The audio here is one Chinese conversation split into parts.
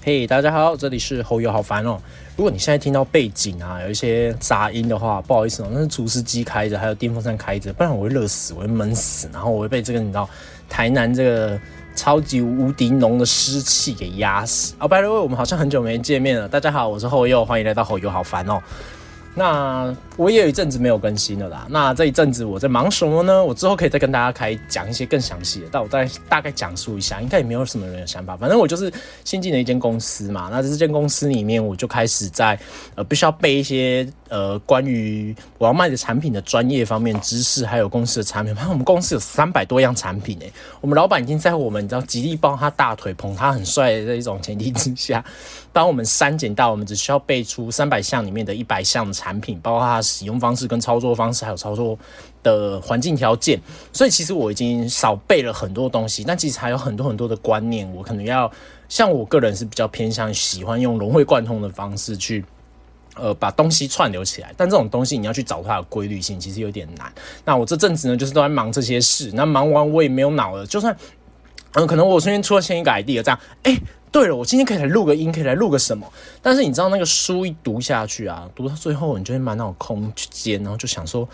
嘿，大家好，这里是侯友，好烦哦。如果你现在听到背景啊有一些杂音的话，不好意思哦，那是除湿机开着，还有电风扇开着，不然我会热死，我会闷死，然后我会被这个你知道台南这个超级无敌浓的湿气给压死。哦，by the way，我们好像很久没见面了。大家好，我是侯友，欢迎来到侯友，好烦哦。那我也有一阵子没有更新了啦。那这一阵子我在忙什么呢？我之后可以再跟大家开讲一些更详细的，但我再大概讲述一下，应该也没有什么人有想法。反正我就是新进的一间公司嘛。那这间公司里面，我就开始在呃，必须要背一些呃关于我要卖的产品的专业方面知识，还有公司的产品。反正我们公司有三百多样产品诶。我们老板已经在我们你知道极力抱他大腿，捧他很帅的这一种前提之下，帮我们删减到我们只需要背出三百项里面的一百项产。产品包括它的使用方式、跟操作方式，还有操作的环境条件。所以其实我已经少背了很多东西，但其实还有很多很多的观念，我可能要像我个人是比较偏向喜欢用融会贯通的方式去，呃，把东西串流起来。但这种东西你要去找它的规律性，其实有点难。那我这阵子呢，就是都在忙这些事。那忙完我也没有脑了，就算嗯，可能我身边出现一个 idea，这样，哎。对了，我今天可以来录个音，可以来录个什么？但是你知道那个书一读下去啊，读到最后你就会满脑空间，然后就想说，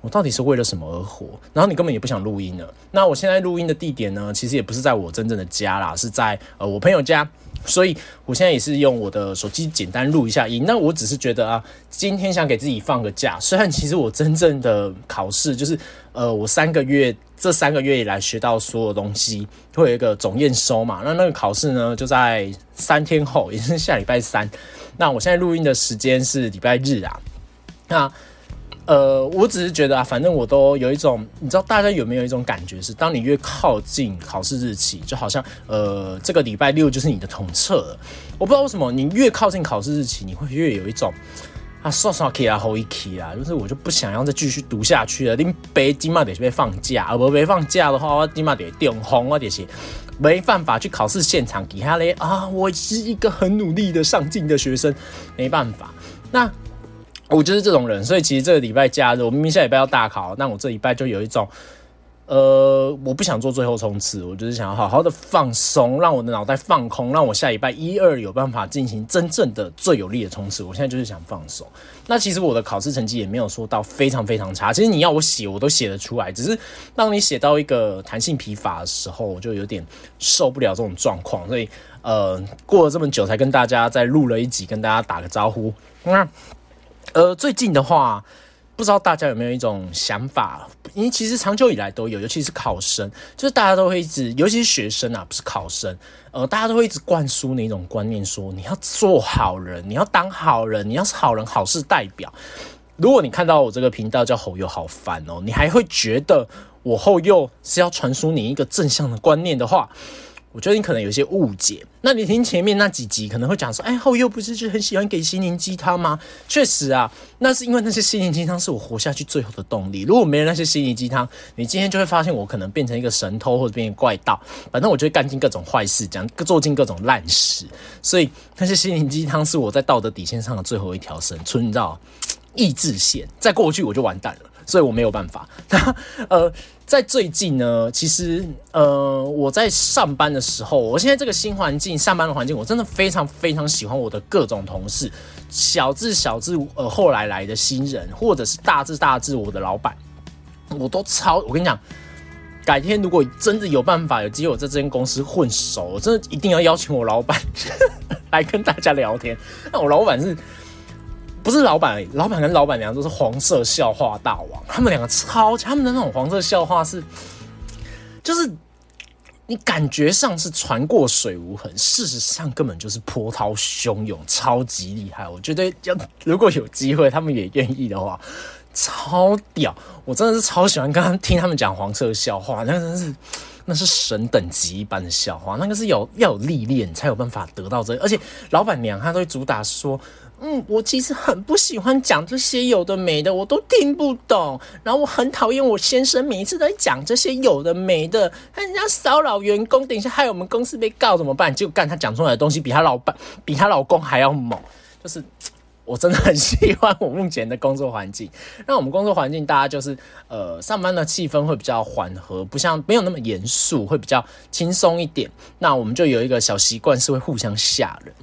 我到底是为了什么而活？然后你根本也不想录音了。那我现在录音的地点呢，其实也不是在我真正的家啦，是在呃我朋友家。所以我现在也是用我的手机简单录一下音。那我只是觉得啊，今天想给自己放个假。虽然其实我真正的考试就是，呃，我三个月这三个月以来学到所有东西，会有一个总验收嘛。那那个考试呢，就在三天后，也是下礼拜三。那我现在录音的时间是礼拜日啊。那呃，我只是觉得啊，反正我都有一种，你知道大家有没有一种感觉是，当你越靠近考试日期，就好像呃，这个礼拜六就是你的统测了。我不知道为什么，你越靠近考试日期，你会越有一种啊，刷刷 K 啊，后一 K 啊，就是我就不想要再继续读下去了。你北京嘛得被放假，而不被放假的话，我起码得电红啊这些，没办法去考试现场底下嘞啊，我是一个很努力的上进的学生，没办法，那。我就是这种人，所以其实这个礼拜假日，我明明下礼拜要大考，那我这礼拜就有一种，呃，我不想做最后冲刺，我就是想要好好的放松，让我的脑袋放空，让我下礼拜一二有办法进行真正的最有力的冲刺。我现在就是想放松。那其实我的考试成绩也没有说到非常非常差，其实你要我写，我都写得出来，只是当你写到一个弹性疲乏的时候，我就有点受不了这种状况，所以呃，过了这么久才跟大家再录了一集，跟大家打个招呼。那。呃，最近的话，不知道大家有没有一种想法？因为其实长久以来都有，尤其是考生，就是大家都会一直，尤其是学生啊，不是考生，呃，大家都会一直灌输那种观念，说你要做好人，你要当好人，你要是好人好事代表。如果你看到我这个频道叫侯友好烦哦，你还会觉得我后又是要传输你一个正向的观念的话。我觉得你可能有一些误解。那你听前面那几集可能会讲说，哎，后又不是就很喜欢给心灵鸡汤吗？确实啊，那是因为那些心灵鸡汤是我活下去最后的动力。如果没有那些心灵鸡汤，你今天就会发现我可能变成一个神偷或者变成怪盗，反正我就会干尽各种坏事，讲做尽各种烂事。所以那些心灵鸡汤是我在道德底线上的最后一条绳，存你知道意志线，再过去我就完蛋了。所以我没有办法。那呃，在最近呢，其实呃，我在上班的时候，我现在这个新环境，上班的环境，我真的非常非常喜欢我的各种同事，小至小至呃后来来的新人，或者是大至大至我的老板，我都超。我跟你讲，改天如果真的有办法有机会在这间公司混熟，我真的一定要邀请我老板 来跟大家聊天。那我老板是。不是老板，老板跟老板娘都是黄色笑话大王，他们两个超他们的那种黄色笑话是，就是你感觉上是船过水无痕，事实上根本就是波涛汹涌，超级厉害。我觉得要如果有机会，他们也愿意的话，超屌！我真的是超喜欢刚刚听他们讲黄色笑话，那真是那是神等级一般的笑话，那个是有要有历练才有办法得到这，而且老板娘她都会主打说。嗯，我其实很不喜欢讲这些有的没的，我都听不懂。然后我很讨厌我先生每一次都在讲这些有的没的，人家骚扰员工，等一下害我们公司被告怎么办？就干他讲出来的东西比他老板、比他老公还要猛。就是 我真的很 喜欢我目前的工作环境。那我们工作环境，大家就是呃，上班的气氛会比较缓和，不像没有那么严肃，会比较轻松一点。那我们就有一个小习惯，是会互相吓人。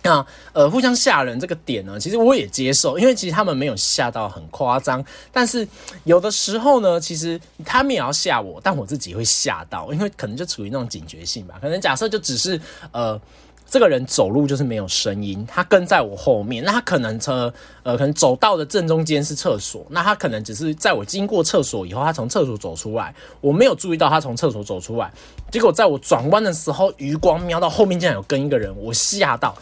那呃，互相吓人这个点呢，其实我也接受，因为其实他们没有吓到很夸张，但是有的时候呢，其实他们也要吓我，但我自己会吓到，因为可能就处于那种警觉性吧。可能假设就只是呃，这个人走路就是没有声音，他跟在我后面，那他可能车呃，可能走到的正中间是厕所，那他可能只是在我经过厕所以后，他从厕所走出来，我没有注意到他从厕所走出来，结果在我转弯的时候，余光瞄到后面竟然有跟一个人，我吓到。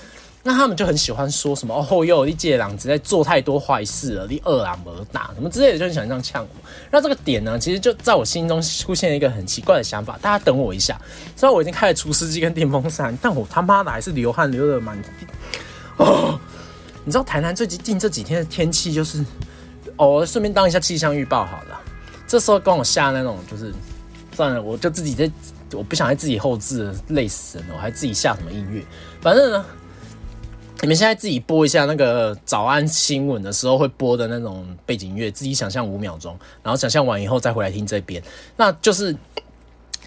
那他们就很喜欢说什么哦，又一届郎子在做太多坏事了，你二郎而大什么之类的，就很喜欢这样呛我。那这个点呢，其实就在我心中出现了一个很奇怪的想法，大家等我一下。虽然我已经开了除湿机跟电风扇，但我他妈的还是流汗流的满地。哦，你知道台南最近这几天的天气就是，哦，顺便当一下气象预报好了。这时候跟我下那种就是，算了，我就自己在，我不想在自己后置，累死人了，我还自己下什么音乐，反正呢。你们现在自己播一下那个早安新闻的时候会播的那种背景音乐，自己想象五秒钟，然后想象完以后再回来听这边。那就是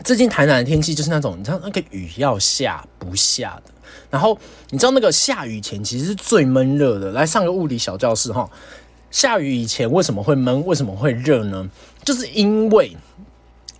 最近台南的天气就是那种，你知道那个雨要下不下的。然后你知道那个下雨前其实是最闷热的。来上个物理小教室哈，下雨以前为什么会闷？为什么会热呢？就是因为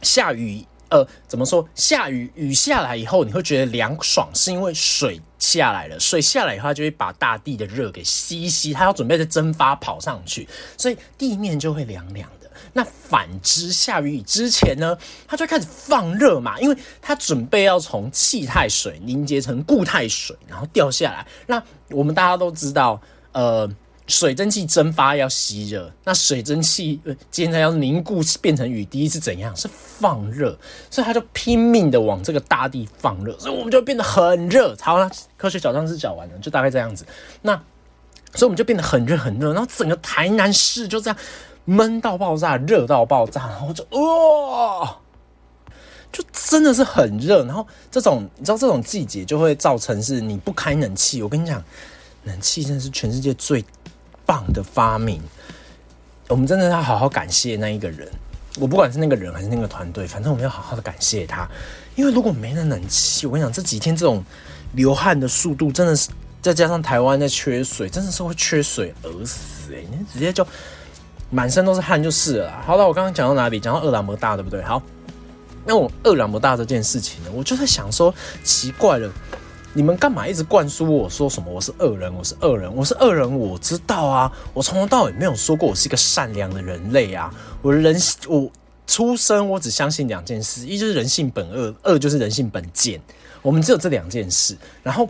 下雨。呃，怎么说？下雨雨下来以后，你会觉得凉爽，是因为水下来了。水下来以后，它就会把大地的热给吸吸，它要准备在蒸发跑上去，所以地面就会凉凉的。那反之，下雨之前呢，它就开始放热嘛，因为它准备要从气态水凝结成固态水，然后掉下来。那我们大家都知道，呃。水蒸气蒸发要吸热，那水蒸气呃，现在要凝固变成雨滴是怎样？是放热，所以它就拼命的往这个大地放热，所以我们就变得很热。好了，科学小常识讲完了，就大概这样子。那所以我们就变得很热很热，然后整个台南市就这样闷到爆炸，热到爆炸，然后就哇，就真的是很热。然后这种你知道，这种季节就会造成是你不开冷气。我跟你讲，冷气真的是全世界最。棒的发明，我们真的要好好感谢那一个人。我不管是那个人还是那个团队，反正我们要好好的感谢他。因为如果没了冷气，我跟你讲，这几天这种流汗的速度真的是，再加上台湾在缺水，真的是会缺水而死哎！你直接就满身都是汗就是了。好了，我刚刚讲到哪里？讲到二郎摩大，对不对？好，那我二郎摩大这件事情呢，我就在想说，奇怪了。你们干嘛一直灌输我说什么？我是恶人，我是恶人，我是恶人。我知道啊，我从头到尾没有说过我是一个善良的人类啊。我人我出生，我只相信两件事：一就是人性本恶，二就是人性本贱。我们只有这两件事。然后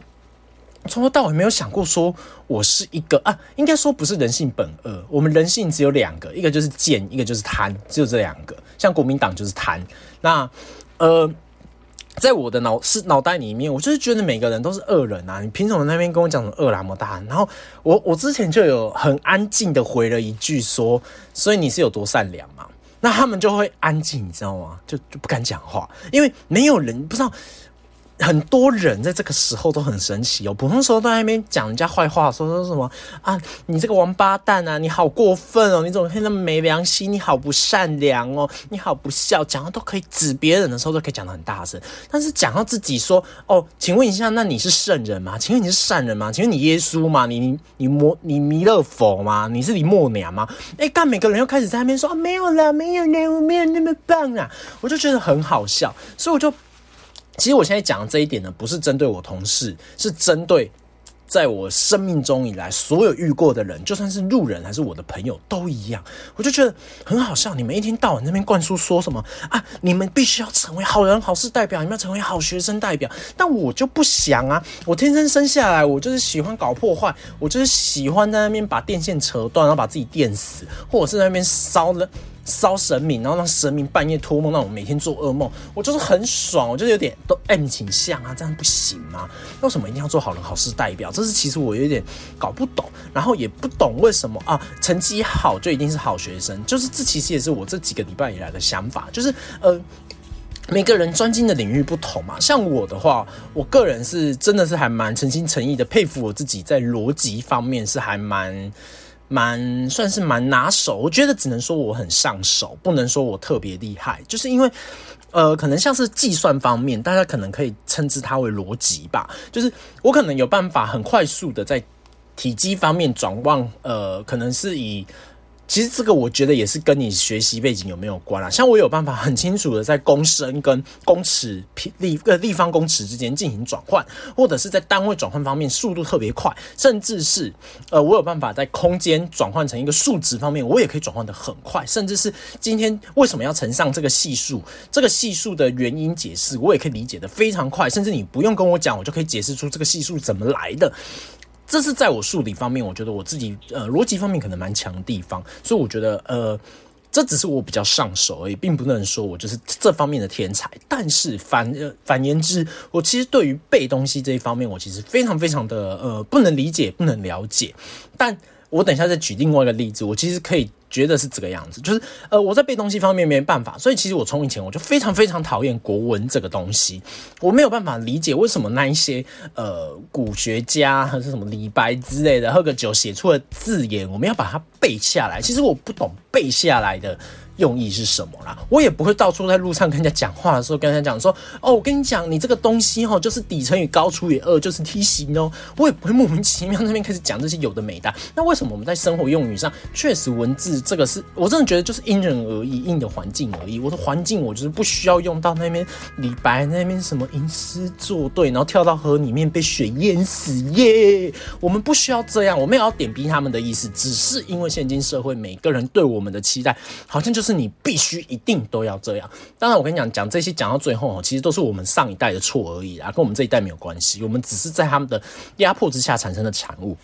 从头到尾没有想过说我是一个啊，应该说不是人性本恶。我们人性只有两个，一个就是贱，一个就是贪，只有这两个。像国民党就是贪。那呃。在我的脑是脑袋里面，我就是觉得每个人都是恶人啊！你凭什么那边跟我讲什么恶那么大？然后我我之前就有很安静的回了一句说，所以你是有多善良嘛？那他们就会安静，你知道吗？就就不敢讲话，因为没有人不知道。很多人在这个时候都很神奇哦，普通时候都在那边讲人家坏话，说说什么啊，你这个王八蛋啊，你好过分哦，你怎么可以那么没良心？你好不善良哦，你好不孝，讲的都可以指别人的时候都可以讲的很大声，但是讲到自己说哦，请问一下，那你是圣人吗？请问你是善人吗？请问你耶稣吗？你你你摩你弥勒佛吗？你是李默娘吗？哎，干每个人又开始在那边说啊，没有了，没有了，我没有那么棒啊，我就觉得很好笑，所以我就。其实我现在讲的这一点呢，不是针对我同事，是针对在我生命中以来所有遇过的人，就算是路人还是我的朋友都一样。我就觉得很好笑，你们一天到晚那边灌输说什么啊？你们必须要成为好人好事代表，你们要成为好学生代表。但我就不想啊，我天生生下来，我就是喜欢搞破坏，我就是喜欢在那边把电线扯断，然后把自己电死，或者是在那边烧了。烧神明，然后让神明半夜托梦，让我每天做噩梦，我就是很爽，我就是有点都 M 倾向啊，这样不行吗？为什么一定要做好人好事代表？这是其实我有点搞不懂，然后也不懂为什么啊，成绩好就一定是好学生，就是这其实也是我这几个礼拜以来的想法，就是呃，每个人专精的领域不同嘛，像我的话，我个人是真的是还蛮诚心诚意的佩服我自己，在逻辑方面是还蛮蛮算是蛮拿手。我觉得只能说我很上手，不能说我特别厉害，就是因为呃，可能像是计算方面，大家可能可以称之它为逻辑吧，就是我可能有办法很快速的在体积方面转换，呃，可能是以。其实这个我觉得也是跟你学习背景有没有关啊？像我有办法很清楚的在公升跟公尺立呃立方公尺之间进行转换，或者是在单位转换方面速度特别快，甚至是呃我有办法在空间转换成一个数值方面，我也可以转换的很快，甚至是今天为什么要乘上这个系数，这个系数的原因解释，我也可以理解的非常快，甚至你不用跟我讲，我就可以解释出这个系数怎么来的。这是在我数理方面，我觉得我自己呃逻辑方面可能蛮强的地方，所以我觉得呃这只是我比较上手而已，并不能说我就是这方面的天才。但是反呃反言之，我其实对于背东西这一方面，我其实非常非常的呃不能理解，不能了解。但我等一下再举另外一个例子，我其实可以。觉得是这个样子，就是呃，我在背东西方面没办法，所以其实我从以前我就非常非常讨厌国文这个东西，我没有办法理解为什么那一些呃古学家还是什么李白之类的喝个酒写出了字眼，我们要把它背下来。其实我不懂背下来的。用意是什么啦？我也不会到处在路上跟人家讲话的时候跟人家讲说，哦，我跟你讲，你这个东西哦，就是底层与高除以二就是梯形哦。我也不会莫名其妙那边开始讲这些有的没的。那为什么我们在生活用语上，确实文字这个是我真的觉得就是因人而异，因的环境而异。我的环境我就是不需要用到那边李白那边什么吟诗作对，然后跳到河里面被水淹死耶。我们不需要这样，我们也要点逼他们的意思，只是因为现今社会每个人对我们的期待，好像就是。是你必须一定都要这样。当然，我跟你讲，讲这些讲到最后哦，其实都是我们上一代的错而已啊，跟我们这一代没有关系。我们只是在他们的压迫之下产生的产物。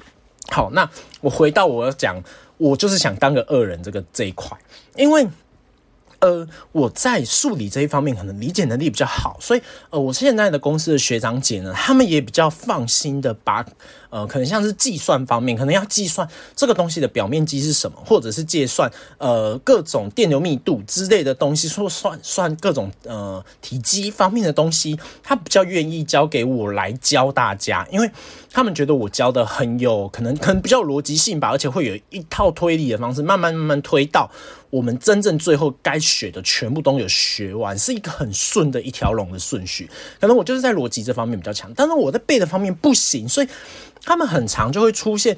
好，那我回到我要讲，我就是想当个恶人这个这一块，因为。呃，我在数理这一方面可能理解能力比较好，所以呃，我现在的公司的学长姐呢，他们也比较放心的把呃，可能像是计算方面，可能要计算这个东西的表面积是什么，或者是计算呃各种电流密度之类的东西，说算算各种呃体积方面的东西，他比较愿意交给我来教大家，因为他们觉得我教的很有可能，可能比较逻辑性吧，而且会有一套推理的方式，慢慢慢慢推到。我们真正最后该学的全部都有学完，是一个很顺的一条龙的顺序。可能我就是在逻辑这方面比较强，但是我在背的方面不行，所以他们很长就会出现。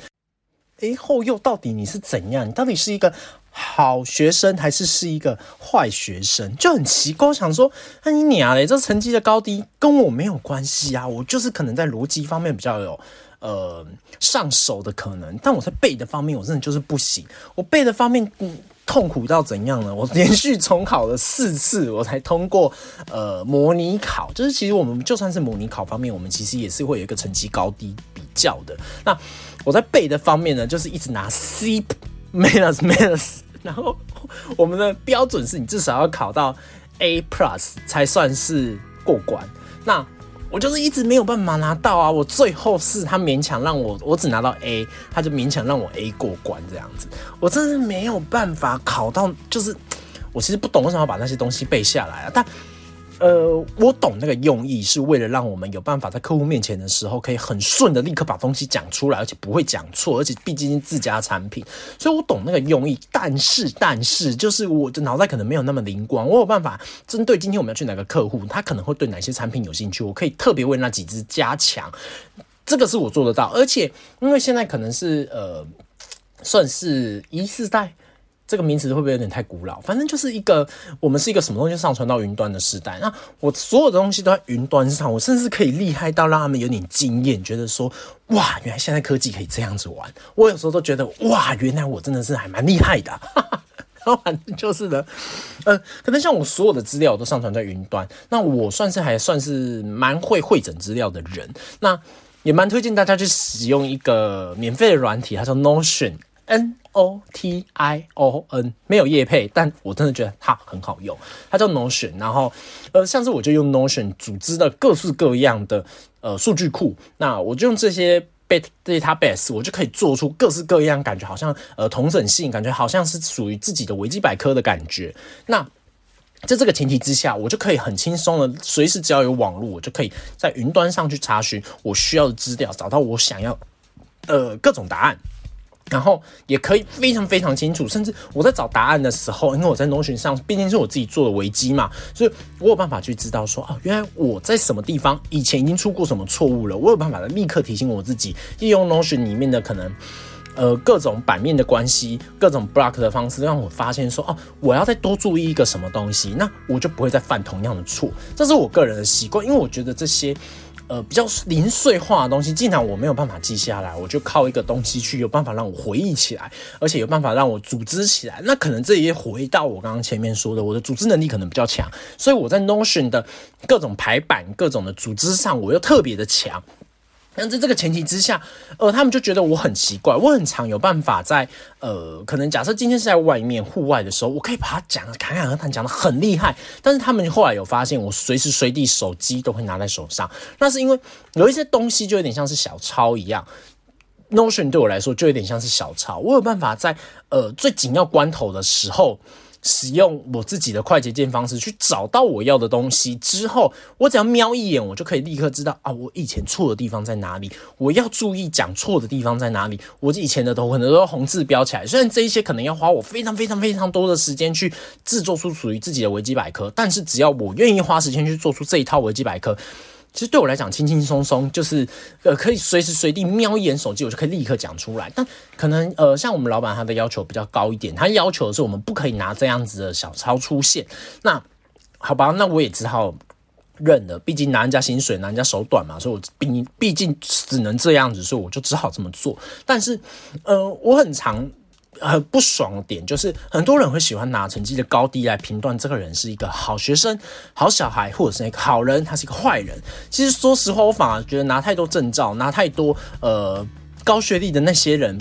哎，后又到底你是怎样？你到底是一个好学生还是是一个坏学生？就很奇怪，想说，那你娘嘞，这成绩的高低跟我没有关系啊，我就是可能在逻辑方面比较有呃上手的可能，但我在背的方面，我真的就是不行。我背的方面，痛苦到怎样呢？我连续重考了四次，我才通过呃模拟考。就是其实我们就算是模拟考方面，我们其实也是会有一个成绩高低比较的。那我在背的方面呢，就是一直拿 C minus minus，然后我们的标准是你至少要考到 A plus 才算是过关。那我就是一直没有办法拿到啊！我最后是他勉强让我，我只拿到 A，他就勉强让我 A 过关这样子。我真是没有办法考到，就是我其实不懂为什么要把那些东西背下来啊，但。呃，我懂那个用意，是为了让我们有办法在客户面前的时候，可以很顺的立刻把东西讲出来，而且不会讲错，而且毕竟是自家产品，所以我懂那个用意。但是，但是，就是我的脑袋可能没有那么灵光，我有办法针对今天我们要去哪个客户，他可能会对哪些产品有兴趣，我可以特别为那几只加强，这个是我做得到。而且，因为现在可能是呃，算是一四代。这个名词会不会有点太古老？反正就是一个，我们是一个什么东西上传到云端的时代。那我所有的东西都在云端上，我甚至可以厉害到让他们有点惊艳，觉得说哇，原来现在科技可以这样子玩。我有时候都觉得哇，原来我真的是还蛮厉害的。然 后反正就是的，呃，可能像我所有的资料都上传在云端，那我算是还算是蛮会会整资料的人。那也蛮推荐大家去使用一个免费的软体，它叫 Notion。N O T I O N 没有叶配，但我真的觉得它很好用。它叫 Notion，然后呃，上次我就用 Notion 组织的各式各样的呃数据库，那我就用这些 database，我就可以做出各式各样，感觉好像呃同整性，感觉好像是属于自己的维基百科的感觉。那在这个前提之下，我就可以很轻松的，随时只要有网络，我就可以在云端上去查询我需要的资料，找到我想要呃各种答案。然后也可以非常非常清楚，甚至我在找答案的时候，因为我在 Notion 上，毕竟是我自己做的维基嘛，所以我有办法去知道说，哦，原来我在什么地方以前已经出过什么错误了，我有办法立刻提醒我自己，利用 Notion 里面的可能，呃，各种版面的关系，各种 block 的方式，让我发现说，哦，我要再多注意一个什么东西，那我就不会再犯同样的错。这是我个人的习惯，因为我觉得这些。呃，比较零碎化的东西，既然我没有办法记下来，我就靠一个东西去有办法让我回忆起来，而且有办法让我组织起来。那可能这也回到我刚刚前面说的，我的组织能力可能比较强，所以我在 Notion 的各种排版、各种的组织上，我又特别的强。那在这个前提之下，呃，他们就觉得我很奇怪，我很常有办法在呃，可能假设今天是在外面户外的时候，我可以把它讲侃侃而谈，讲的很厉害。但是他们后来有发现，我随时随地手机都会拿在手上，那是因为有一些东西就有点像是小抄一样，Notion 对我来说就有点像是小抄，我有办法在呃最紧要关头的时候。使用我自己的快捷键方式去找到我要的东西之后，我只要瞄一眼，我就可以立刻知道啊，我以前错的地方在哪里，我要注意讲错的地方在哪里。我以前的头可能都红字标起来，虽然这一些可能要花我非常非常非常多的时间去制作出属于自己的维基百科，但是只要我愿意花时间去做出这一套维基百科。其实对我来讲，轻轻松松就是呃，可以随时随地瞄一眼手机，我就可以立刻讲出来。但可能呃，像我们老板他的要求比较高一点，他要求的是我们不可以拿这样子的小抄出现。那好吧，那我也只好认了，毕竟拿人家薪水，拿人家手短嘛，所以我毕毕竟只能这样子，所以我就只好这么做。但是呃，我很常。很不爽的点就是，很多人会喜欢拿成绩的高低来评断这个人是一个好学生、好小孩，或者是一个好人，他是一个坏人。其实说实话，我反而觉得拿太多证照、拿太多呃高学历的那些人，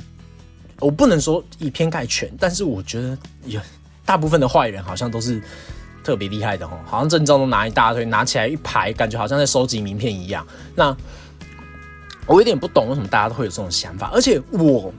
我不能说以偏概全，但是我觉得有大部分的坏人好像都是特别厉害的哦，好像证照都拿一大堆，拿起来一排，感觉好像在收集名片一样。那我有点不懂为什么大家都会有这种想法，而且我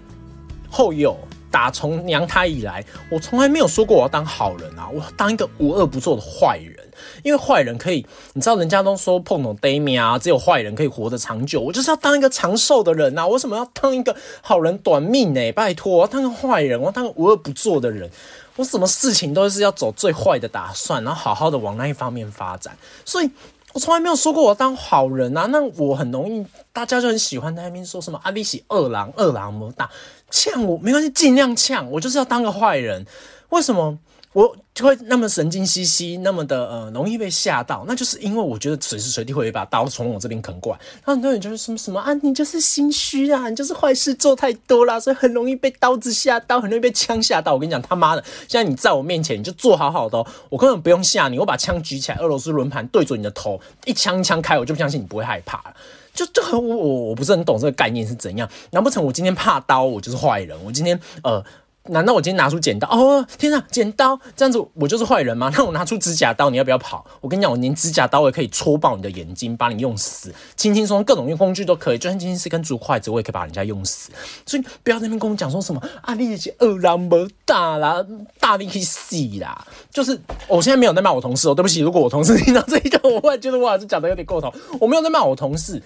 后有。打从娘胎以来，我从来没有说过我要当好人啊！我当一个无恶不作的坏人，因为坏人可以，你知道人家都说碰懂 d a m i 啊，只有坏人可以活得长久。我就是要当一个长寿的人呐！为什么要当一个好人短命呢？拜托，我要当个坏人，我要当个无恶不作的人。我什么事情都是要走最坏的打算，然后好好的往那一方面发展。所以我从来没有说过我当好人啊！那我很容易，大家就很喜欢在那边说什么阿力喜二郎，二郎么大。呛我没关系，尽量呛我就是要当个坏人。为什么我就会那么神经兮兮，那么的呃容易被吓到？那就是因为我觉得随时随地会有一把刀从我这边啃过来。然后很多人就是什么什么啊，你就是心虚啊，你就是坏事做太多了，所以很容易被刀子吓到，很容易被枪吓到。我跟你讲，他妈的，现在你在我面前，你就坐好好的，我根本不用吓你，我把枪举起来，俄罗斯轮盘对准你的头，一枪一枪开，我就不相信你不会害怕了。就 就很我我不是很懂这个概念是怎样？难不成我今天怕刀，我就是坏人？我今天呃，难道我今天拿出剪刀？哦，天哪，剪刀这样子我就是坏人吗？那我拿出指甲刀，你要不要跑？我跟你讲，我连指甲刀也可以戳爆你的眼睛，把你用死，轻轻松松各种用工具都可以。就算今天是根竹筷子，我也可以把人家用死。所以不要在那边跟我讲说什么啊，力气二郎么大啦，大力气死啦。就是我现在没有在骂我同事哦，对不起，如果我同事听到这一段，我会觉得我还是讲的有点过头。我没有在骂我同事。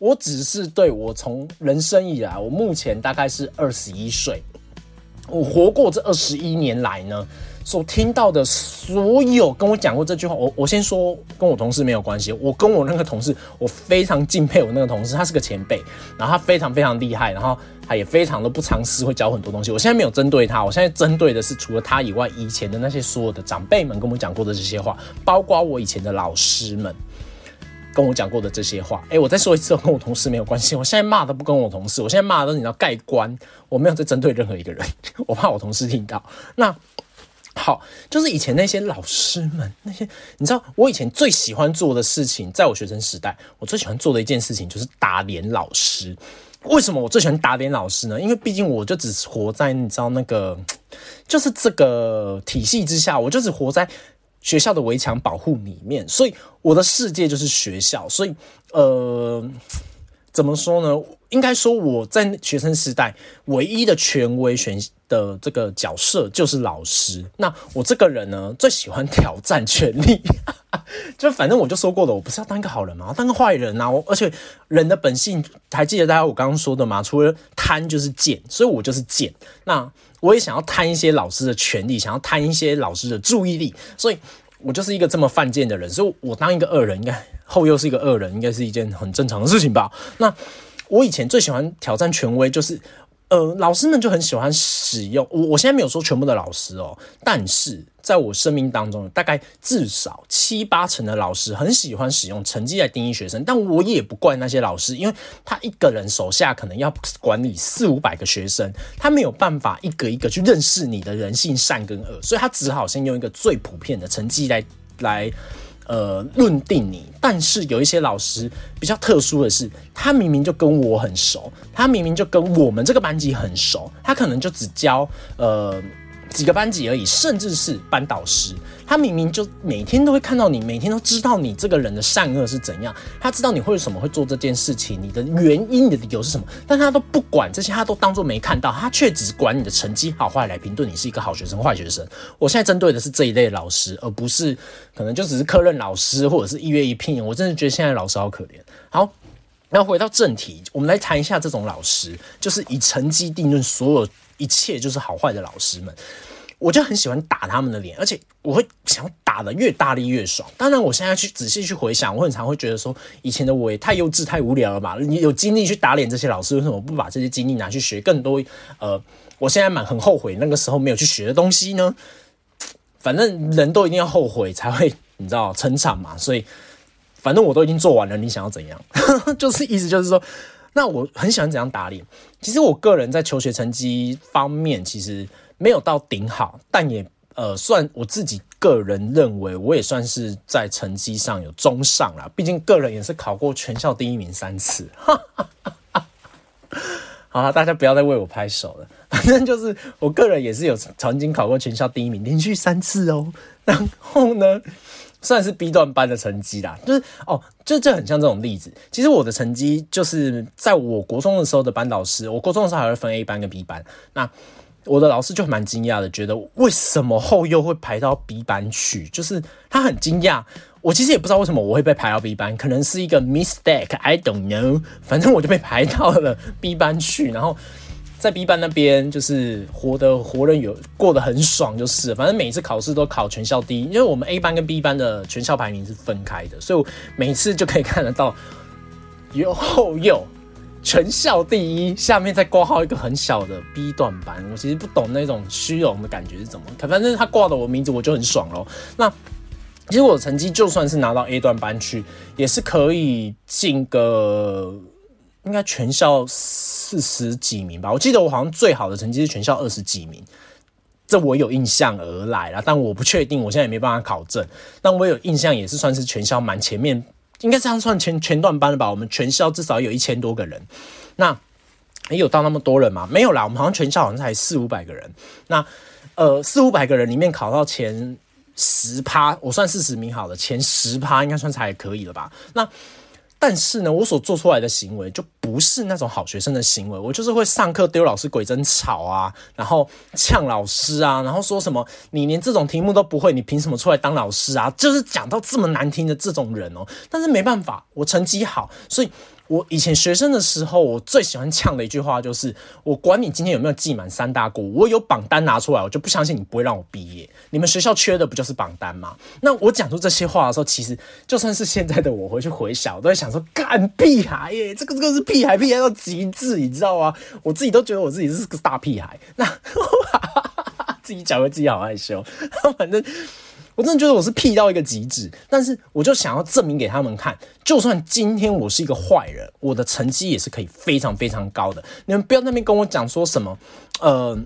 我只是对我从人生以来，我目前大概是二十一岁，我活过这二十一年来呢，所听到的所有跟我讲过这句话，我我先说跟我同事没有关系，我跟我那个同事，我非常敬佩我那个同事，他是个前辈，然后他非常非常厉害，然后他也非常的不藏私，会教很多东西。我现在没有针对他，我现在针对的是除了他以外，以前的那些所有的长辈们跟我讲过的这些话，包括我以前的老师们。跟我讲过的这些话，哎，我再说一次，跟我同事没有关系。我现在骂的不跟我同事，我现在骂的都是你要盖棺，我没有在针对任何一个人，我怕我同事听到。那好，就是以前那些老师们，那些你知道，我以前最喜欢做的事情，在我学生时代，我最喜欢做的一件事情就是打脸老师。为什么我最喜欢打脸老师呢？因为毕竟我就只活在你知道那个，就是这个体系之下，我就只活在。学校的围墙保护里面，所以我的世界就是学校。所以，呃，怎么说呢？应该说我在学生时代唯一的权威选的这个角色就是老师。那我这个人呢，最喜欢挑战权力，就反正我就说过了，我不是要当一个好人嘛，当个坏人啊！我而且人的本性，还记得大家我刚刚说的吗？除了贪就是贱，所以我就是贱。那我也想要贪一些老师的权利，想要贪一些老师的注意力，所以我就是一个这么犯贱的人。所以我当一个恶人，应该后又是一个恶人，应该是一件很正常的事情吧？那我以前最喜欢挑战权威，就是。呃，老师们就很喜欢使用我。我现在没有说全部的老师哦，但是在我生命当中，大概至少七八成的老师很喜欢使用成绩来定义学生。但我也不怪那些老师，因为他一个人手下可能要管理四五百个学生，他没有办法一个一个去认识你的人性善跟恶，所以他只好先用一个最普遍的成绩来来。呃，论定你，但是有一些老师比较特殊的是，他明明就跟我很熟，他明明就跟我们这个班级很熟，他可能就只教呃。几个班级而已，甚至是班导师，他明明就每天都会看到你，每天都知道你这个人的善恶是怎样，他知道你为什么会做这件事情，你的原因、你的理由是什么，但他都不管这些，他都当做没看到，他却只管你的成绩好坏来评断你是一个好学生、坏学生。我现在针对的是这一类老师，而不是可能就只是科任老师或者是一月一聘。我真的觉得现在老师好可怜。好，然后回到正题，我们来谈一下这种老师，就是以成绩定论所有。一切就是好坏的老师们，我就很喜欢打他们的脸，而且我会想要打的越大力越爽。当然，我现在去仔细去回想，我很常会觉得说，以前的我也太幼稚、太无聊了吧？你有精力去打脸这些老师，为什么不把这些精力拿去学更多？呃，我现在蛮很后悔那个时候没有去学的东西呢。反正人都一定要后悔才会，你知道成长嘛。所以，反正我都已经做完了，你想要怎样？就是意思就是说。那我很喜欢怎样打脸。其实我个人在求学成绩方面，其实没有到顶好，但也呃算我自己个人认为，我也算是在成绩上有中上了。毕竟个人也是考过全校第一名三次。哈哈哈哈好了，大家不要再为我拍手了。反正就是我个人也是有曾经考过全校第一名，连续三次哦。然后呢？算是 B 段班的成绩啦，就是哦，就这很像这种例子。其实我的成绩就是在我国中的时候的班导师，我国中的时候还会分 A 班跟 B 班。那我的老师就蛮惊讶的，觉得为什么后又会排到 B 班去？就是他很惊讶。我其实也不知道为什么我会被排到 B 班，可能是一个 mistake，I don't know。反正我就被排到了 B 班去，然后。在 B 班那边，就是活得活人有过得很爽，就是反正每次考试都考全校第一，因为我们 A 班跟 B 班的全校排名是分开的，所以每次就可以看得到有后又全校第一，下面再挂号一个很小的 B 段班。我其实不懂那种虚荣的感觉是怎么，反正他挂了我名字，我就很爽咯。那其实我的成绩就算是拿到 A 段班去，也是可以进个。应该全校四十几名吧，我记得我好像最好的成绩是全校二十几名，这我有印象而来啦，但我不确定，我现在也没办法考证。但我有印象也是算是全校蛮前面，应该这样算前前段班了吧？我们全校至少有一千多个人，那也有到那么多人吗？没有啦，我们好像全校好像才四五百个人。那呃四五百个人里面考到前十趴，我算四十名好了，前十趴应该算是还可以了吧？那。但是呢，我所做出来的行为就不是那种好学生的行为，我就是会上课丢老师鬼针草啊，然后呛老师啊，然后说什么你连这种题目都不会，你凭什么出来当老师啊？就是讲到这么难听的这种人哦。但是没办法，我成绩好，所以。我以前学生的时候，我最喜欢呛的一句话就是：我管你今天有没有记满三大过，我有榜单拿出来，我就不相信你不会让我毕业。你们学校缺的不就是榜单吗？那我讲出这些话的时候，其实就算是现在的我回去回想，我都会想说：干屁孩耶，这个这个是屁孩，屁孩到极致，你知道吗？我自己都觉得我自己是个大屁孩。那 自己讲，会自己好害羞。反正。我真的觉得我是屁到一个极致，但是我就想要证明给他们看，就算今天我是一个坏人，我的成绩也是可以非常非常高的。你们不要那边跟我讲说什么，呃，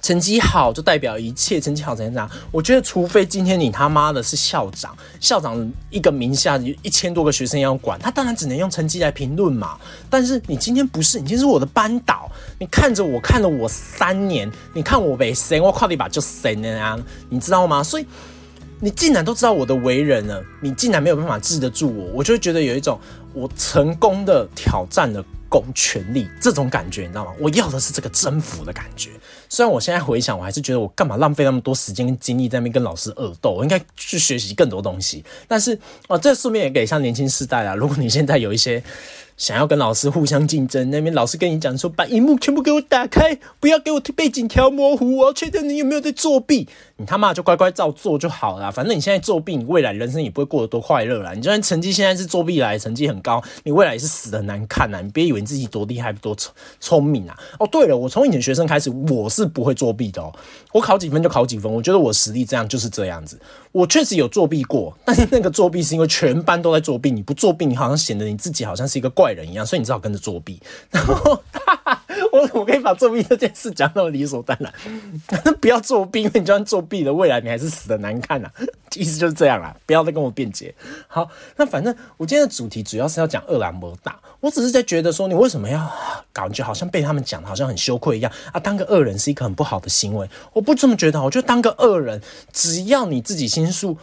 成绩好就代表一切，成绩好怎样怎样。我觉得，除非今天你他妈的是校长，校长一个名下有一千多个学生要管，他当然只能用成绩来评论嘛。但是你今天不是，你今天是我的班导，你看着我看了我三年，你看我被谁，我靠你把就谁了啊，你知道吗？所以。你竟然都知道我的为人了，你竟然没有办法治得住我，我就会觉得有一种我成功的挑战了公权力这种感觉，你知道吗？我要的是这个征服的感觉。虽然我现在回想，我还是觉得我干嘛浪费那么多时间跟精力在那边跟老师恶斗？我应该去学习更多东西。但是哦，这顺便也给像年轻世代啊，如果你现在有一些。想要跟老师互相竞争，那边老师跟你讲说，把荧幕全部给我打开，不要给我背景调模糊，我要确定你有没有在作弊。你他妈就乖乖照做就好了，反正你现在作弊，你未来人生也不会过得多快乐啦。你就算成绩现在是作弊来，成绩很高，你未来也是死的难看呐。你别以为你自己多厉害、多聪聪明啊！哦，对了，我从以前学生开始，我是不会作弊的哦。我考几分就考几分，我觉得我实力这样就是这样子。我确实有作弊过，但是那个作弊是因为全班都在作弊，你不作弊，你好像显得你自己好像是一个怪坏人一样，所以你只好跟着作弊。然后。我怎么可以把作弊这件事讲那么理所当然？不要作弊，因为你就算作弊了，未来你还是死的难看呐。意思就是这样啦，不要再跟我辩解。好，那反正我今天的主题主要是要讲二郎莫大。我只是在觉得说，你为什么要感觉好像被他们讲好像很羞愧一样啊？当个恶人是一个很不好的行为，我不这么觉得。我觉得当个恶人，只要你自己心术，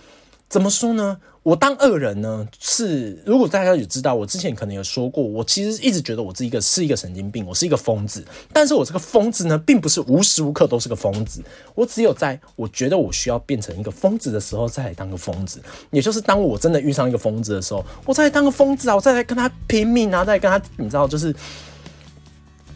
怎么说呢？我当恶人呢，是如果大家有知道，我之前可能有说过，我其实一直觉得我是一个是一个神经病，我是一个疯子。但是我这个疯子呢，并不是无时无刻都是个疯子，我只有在我觉得我需要变成一个疯子的时候，再来当个疯子。也就是当我真的遇上一个疯子的时候，我再来当个疯子啊，我再来跟他拼命啊，再跟他，你知道，就是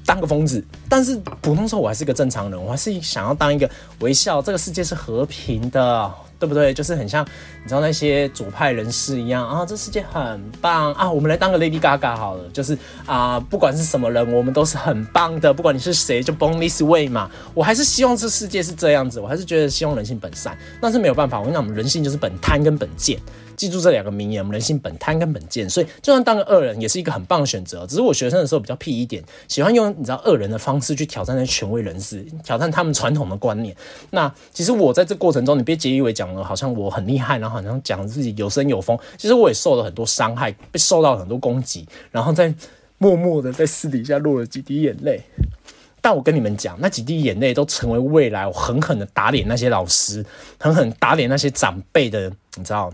当个疯子。但是普通时候我还是个正常人，我还是想要当一个微笑，这个世界是和平的。对不对？就是很像你知道那些左派人士一样啊，这世界很棒啊，我们来当个 Lady Gaga 好了。就是啊，不管是什么人，我们都是很棒的。不管你是谁，就 Born this way 嘛。我还是希望这世界是这样子，我还是觉得希望人性本善。但是没有办法，我跟你讲，我们人性就是本贪跟本贱。记住这两个名言：人性本贪跟本贱。所以就算当个恶人，也是一个很棒的选择。只是我学生的时候比较屁一点，喜欢用你知道恶人的方式去挑战那些权威人士，挑战他们传统的观念。那其实我在这过程中，你别介意为讲了，好像我很厉害，然后好像讲自己有声有风。其实我也受了很多伤害，被受到很多攻击，然后在默默的在私底下落了几滴眼泪。但我跟你们讲，那几滴眼泪都成为未来我狠狠的打脸那些老师，狠狠打脸那些长辈的，你知道。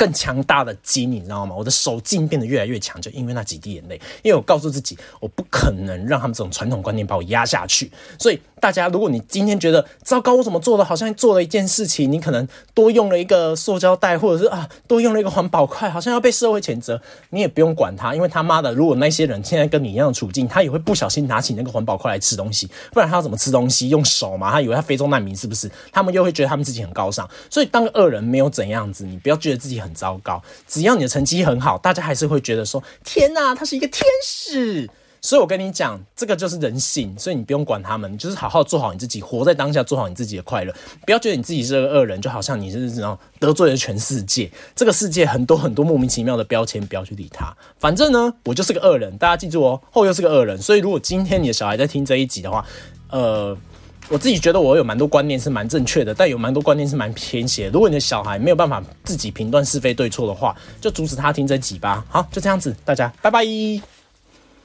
更强大的基，你知道吗？我的手劲变得越来越强，就因为那几滴眼泪。因为我告诉自己，我不可能让他们这种传统观念把我压下去，所以。大家，如果你今天觉得糟糕，我怎么做的好像做了一件事情，你可能多用了一个塑胶袋，或者是啊多用了一个环保筷，好像要被社会谴责，你也不用管他，因为他妈的，如果那些人现在跟你一样的处境，他也会不小心拿起那个环保筷来吃东西，不然他要怎么吃东西？用手嘛？他以为他非洲难民是不是？他们又会觉得他们自己很高尚，所以当个恶人没有怎样子，你不要觉得自己很很糟糕，只要你的成绩很好，大家还是会觉得说天哪，他是一个天使。所以我跟你讲，这个就是人性，所以你不用管他们，你就是好好做好你自己，活在当下，做好你自己的快乐。不要觉得你自己是个恶人，就好像你是这种得罪了全世界。这个世界很多很多莫名其妙的标签，不要去理他。反正呢，我就是个恶人，大家记住哦。后又是个恶人，所以如果今天你的小孩在听这一集的话，呃，我自己觉得我有蛮多观念是蛮正确的，但有蛮多观念是蛮偏斜。如果你的小孩没有办法自己评断是非对错的话，就阻止他听这几吧。好，就这样子，大家拜拜。